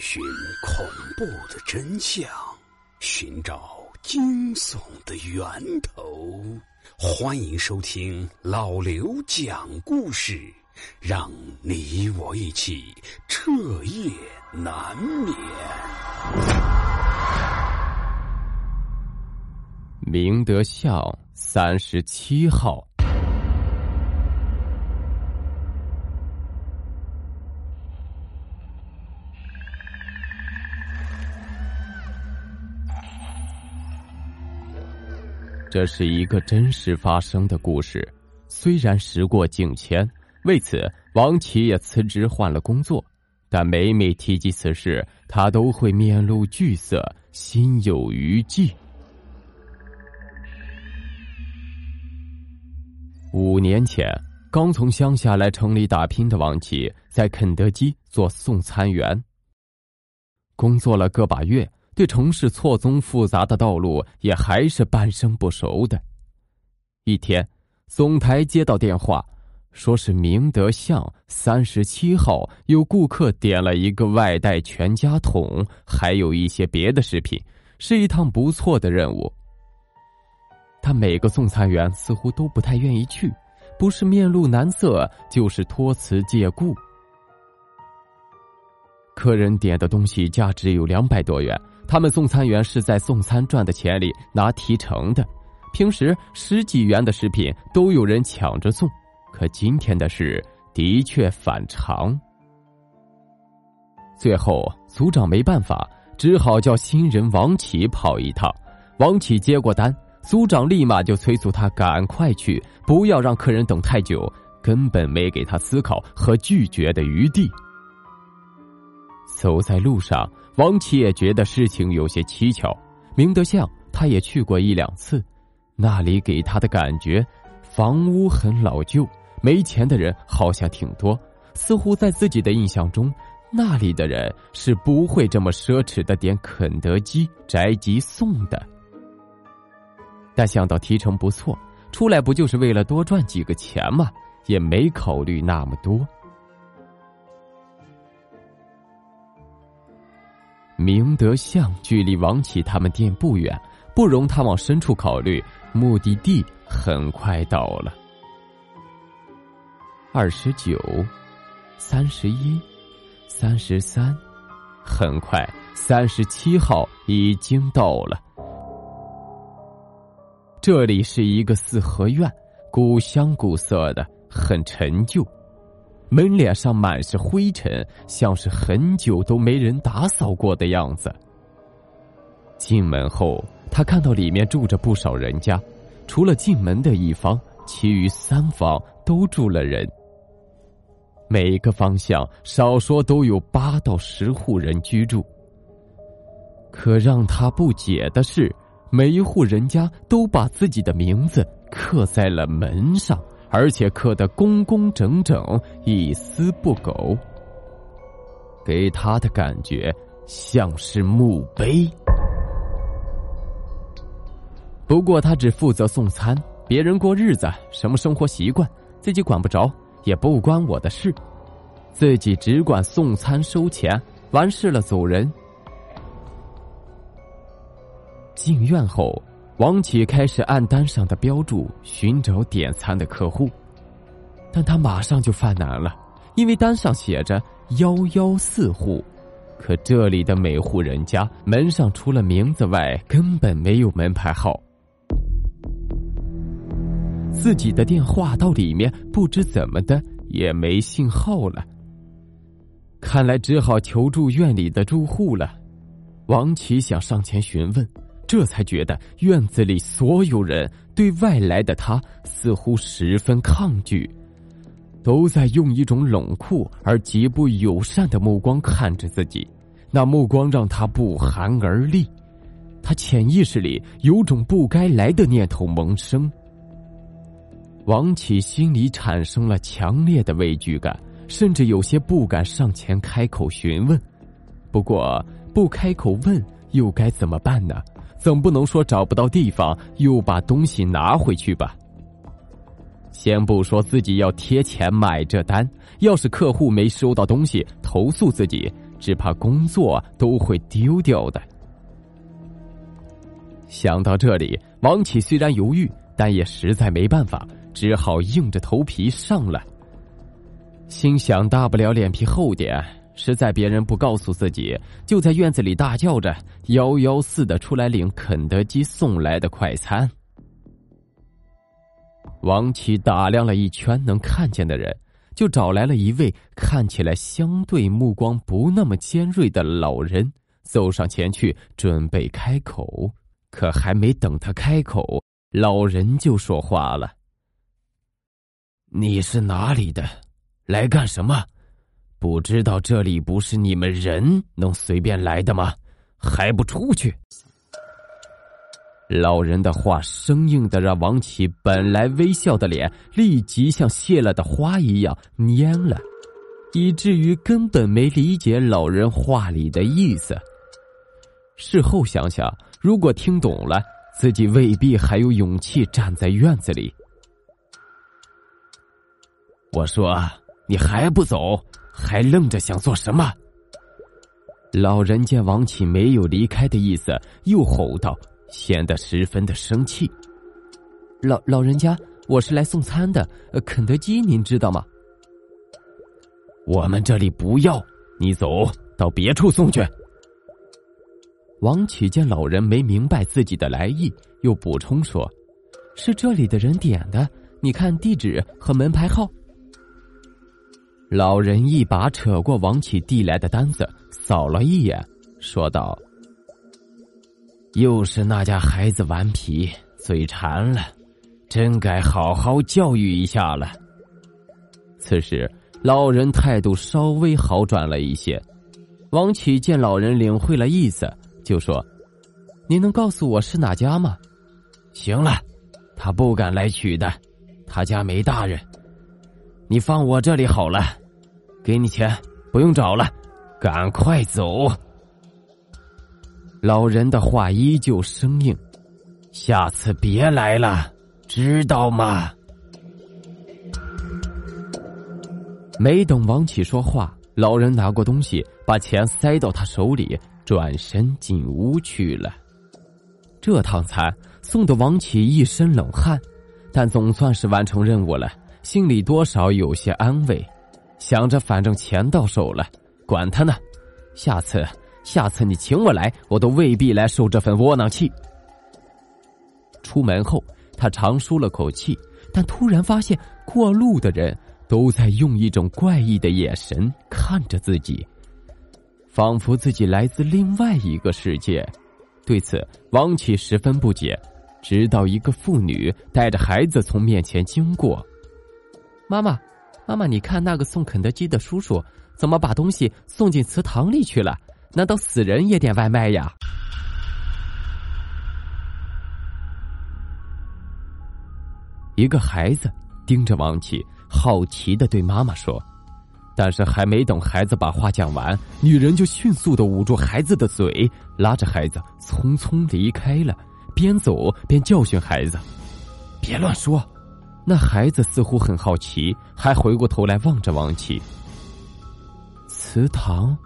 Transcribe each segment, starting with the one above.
寻恐怖的真相，寻找惊悚的源头。欢迎收听老刘讲故事，让你我一起彻夜难眠。明德巷三十七号。这是一个真实发生的故事，虽然时过境迁，为此王琦也辞职换了工作，但每每提及此事，他都会面露惧色，心有余悸。五年前，刚从乡下来城里打拼的王琦，在肯德基做送餐员，工作了个把月。对城市错综复杂的道路也还是半生不熟的。一天，总台接到电话，说是明德巷三十七号有顾客点了一个外带全家桶，还有一些别的食品，是一趟不错的任务。他每个送餐员似乎都不太愿意去，不是面露难色，就是托辞借故。客人点的东西价值有两百多元。他们送餐员是在送餐赚的钱里拿提成的，平时十几元的食品都有人抢着送，可今天的事的确反常。最后组长没办法，只好叫新人王启跑一趟。王启接过单，组长立马就催促他赶快去，不要让客人等太久，根本没给他思考和拒绝的余地。走在路上。王琦也觉得事情有些蹊跷。明德巷，他也去过一两次，那里给他的感觉，房屋很老旧，没钱的人好像挺多。似乎在自己的印象中，那里的人是不会这么奢侈的点肯德基宅急送的。但想到提成不错，出来不就是为了多赚几个钱吗？也没考虑那么多。明德巷距离王启他们店不远，不容他往深处考虑。目的地很快到了，二十九、三十一、三十三，很快三十七号已经到了。这里是一个四合院，古香古色的，很陈旧。门脸上满是灰尘，像是很久都没人打扫过的样子。进门后，他看到里面住着不少人家，除了进门的一方，其余三方都住了人。每个方向少说都有八到十户人居住。可让他不解的是，每一户人家都把自己的名字刻在了门上。而且刻得工工整整，一丝不苟，给他的感觉像是墓碑。不过他只负责送餐，别人过日子，什么生活习惯，自己管不着，也不关我的事，自己只管送餐收钱，完事了走人。进院后。王启开始按单上的标注寻找点餐的客户，但他马上就犯难了，因为单上写着幺幺四户，可这里的每户人家门上除了名字外根本没有门牌号，自己的电话到里面不知怎么的也没信号了，看来只好求助院里的住户了。王启想上前询问。这才觉得院子里所有人对外来的他似乎十分抗拒，都在用一种冷酷而极不友善的目光看着自己，那目光让他不寒而栗。他潜意识里有种不该来的念头萌生。王启心里产生了强烈的畏惧感，甚至有些不敢上前开口询问。不过不开口问又该怎么办呢？总不能说找不到地方又把东西拿回去吧？先不说自己要贴钱买这单，要是客户没收到东西投诉自己，只怕工作都会丢掉的。想到这里，王启虽然犹豫，但也实在没办法，只好硬着头皮上了。心想，大不了脸皮厚点，实在别人不告诉自己，就在院子里大叫着，幺幺四的出来领肯德基送来的快餐。王琦打量了一圈能看见的人，就找来了一位看起来相对目光不那么尖锐的老人，走上前去准备开口。可还没等他开口，老人就说话了：“你是哪里的？来干什么？不知道这里不是你们人能随便来的吗？还不出去！”老人的话生硬的让王启本来微笑的脸立即像谢了的花一样蔫了，以至于根本没理解老人话里的意思。事后想想。如果听懂了，自己未必还有勇气站在院子里。我说：“你还不走？还愣着想做什么？”老人见王启没有离开的意思，又吼道，显得十分的生气：“老老人家，我是来送餐的，肯德基您知道吗？”我们这里不要，你走到别处送去。王启见老人没明白自己的来意，又补充说：“是这里的人点的，你看地址和门牌号。”老人一把扯过王启递来的单子，扫了一眼，说道：“又是那家孩子顽皮嘴馋了，真该好好教育一下了。”此时，老人态度稍微好转了一些。王启见老人领会了意思。就说：“您能告诉我是哪家吗？”行了，他不敢来取的，他家没大人。你放我这里好了，给你钱，不用找了，赶快走。老人的话依旧生硬，下次别来了，知道吗？没等王启说话，老人拿过东西，把钱塞到他手里。转身进屋去了。这趟餐送的王启一身冷汗，但总算是完成任务了，心里多少有些安慰。想着反正钱到手了，管他呢，下次下次你请我来，我都未必来受这份窝囊气。出门后，他长舒了口气，但突然发现过路的人都在用一种怪异的眼神看着自己。仿佛自己来自另外一个世界，对此王启十分不解。直到一个妇女带着孩子从面前经过，妈妈，妈妈，你看那个送肯德基的叔叔怎么把东西送进祠堂里去了？难道死人也点外卖呀？一个孩子盯着王启，好奇的对妈妈说。但是还没等孩子把话讲完，女人就迅速的捂住孩子的嘴，拉着孩子匆匆离开了，边走边教训孩子：“别乱说。”那孩子似乎很好奇，还回过头来望着王启。祠堂，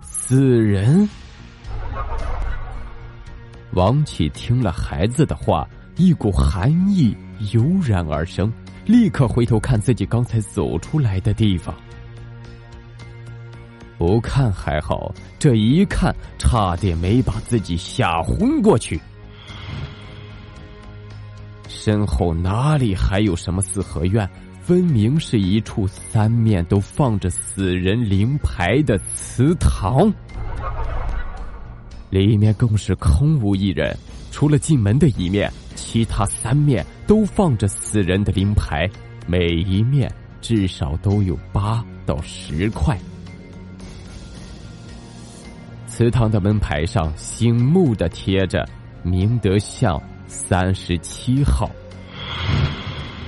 死人。王启听了孩子的话，一股寒意油然而生，立刻回头看自己刚才走出来的地方。不看还好，这一看差点没把自己吓昏过去。身后哪里还有什么四合院？分明是一处三面都放着死人灵牌的祠堂，里面更是空无一人，除了进门的一面，其他三面都放着死人的灵牌，每一面至少都有八到十块。祠堂的门牌上醒目的贴着“明德巷三十七号”，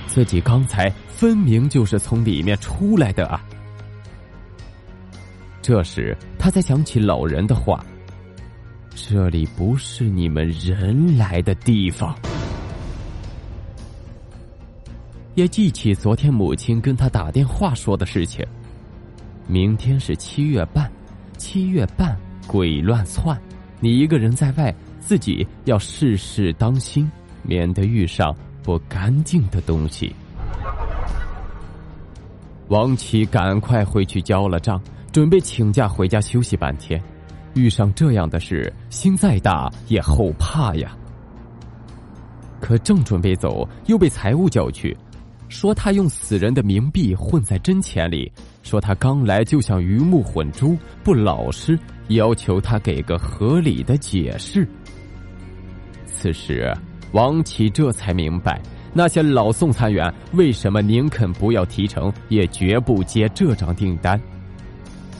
自己刚才分明就是从里面出来的啊！这时他才想起老人的话：“这里不是你们人来的地方。”也记起昨天母亲跟他打电话说的事情，明天是七月半。七月半鬼乱窜，你一个人在外，自己要事事当心，免得遇上不干净的东西。王琦赶快回去交了账，准备请假回家休息半天。遇上这样的事，心再大也后怕呀。可正准备走，又被财务叫去。说他用死人的冥币混在真钱里，说他刚来就像鱼目混珠，不老实，要求他给个合理的解释。此时，王启这才明白，那些老送餐员为什么宁肯不要提成，也绝不接这张订单。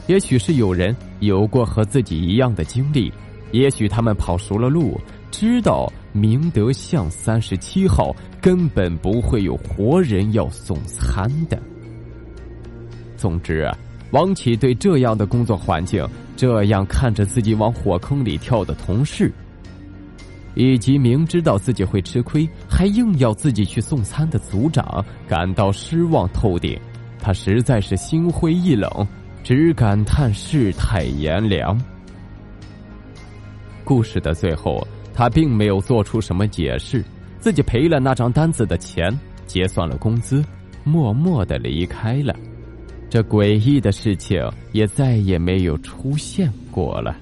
也许是有人有过和自己一样的经历，也许他们跑熟了路，知道。明德巷三十七号根本不会有活人要送餐的。总之，王启对这样的工作环境，这样看着自己往火坑里跳的同事，以及明知道自己会吃亏还硬要自己去送餐的组长，感到失望透顶。他实在是心灰意冷，只感叹世态炎凉。故事的最后。他并没有做出什么解释，自己赔了那张单子的钱，结算了工资，默默的离开了。这诡异的事情也再也没有出现过了。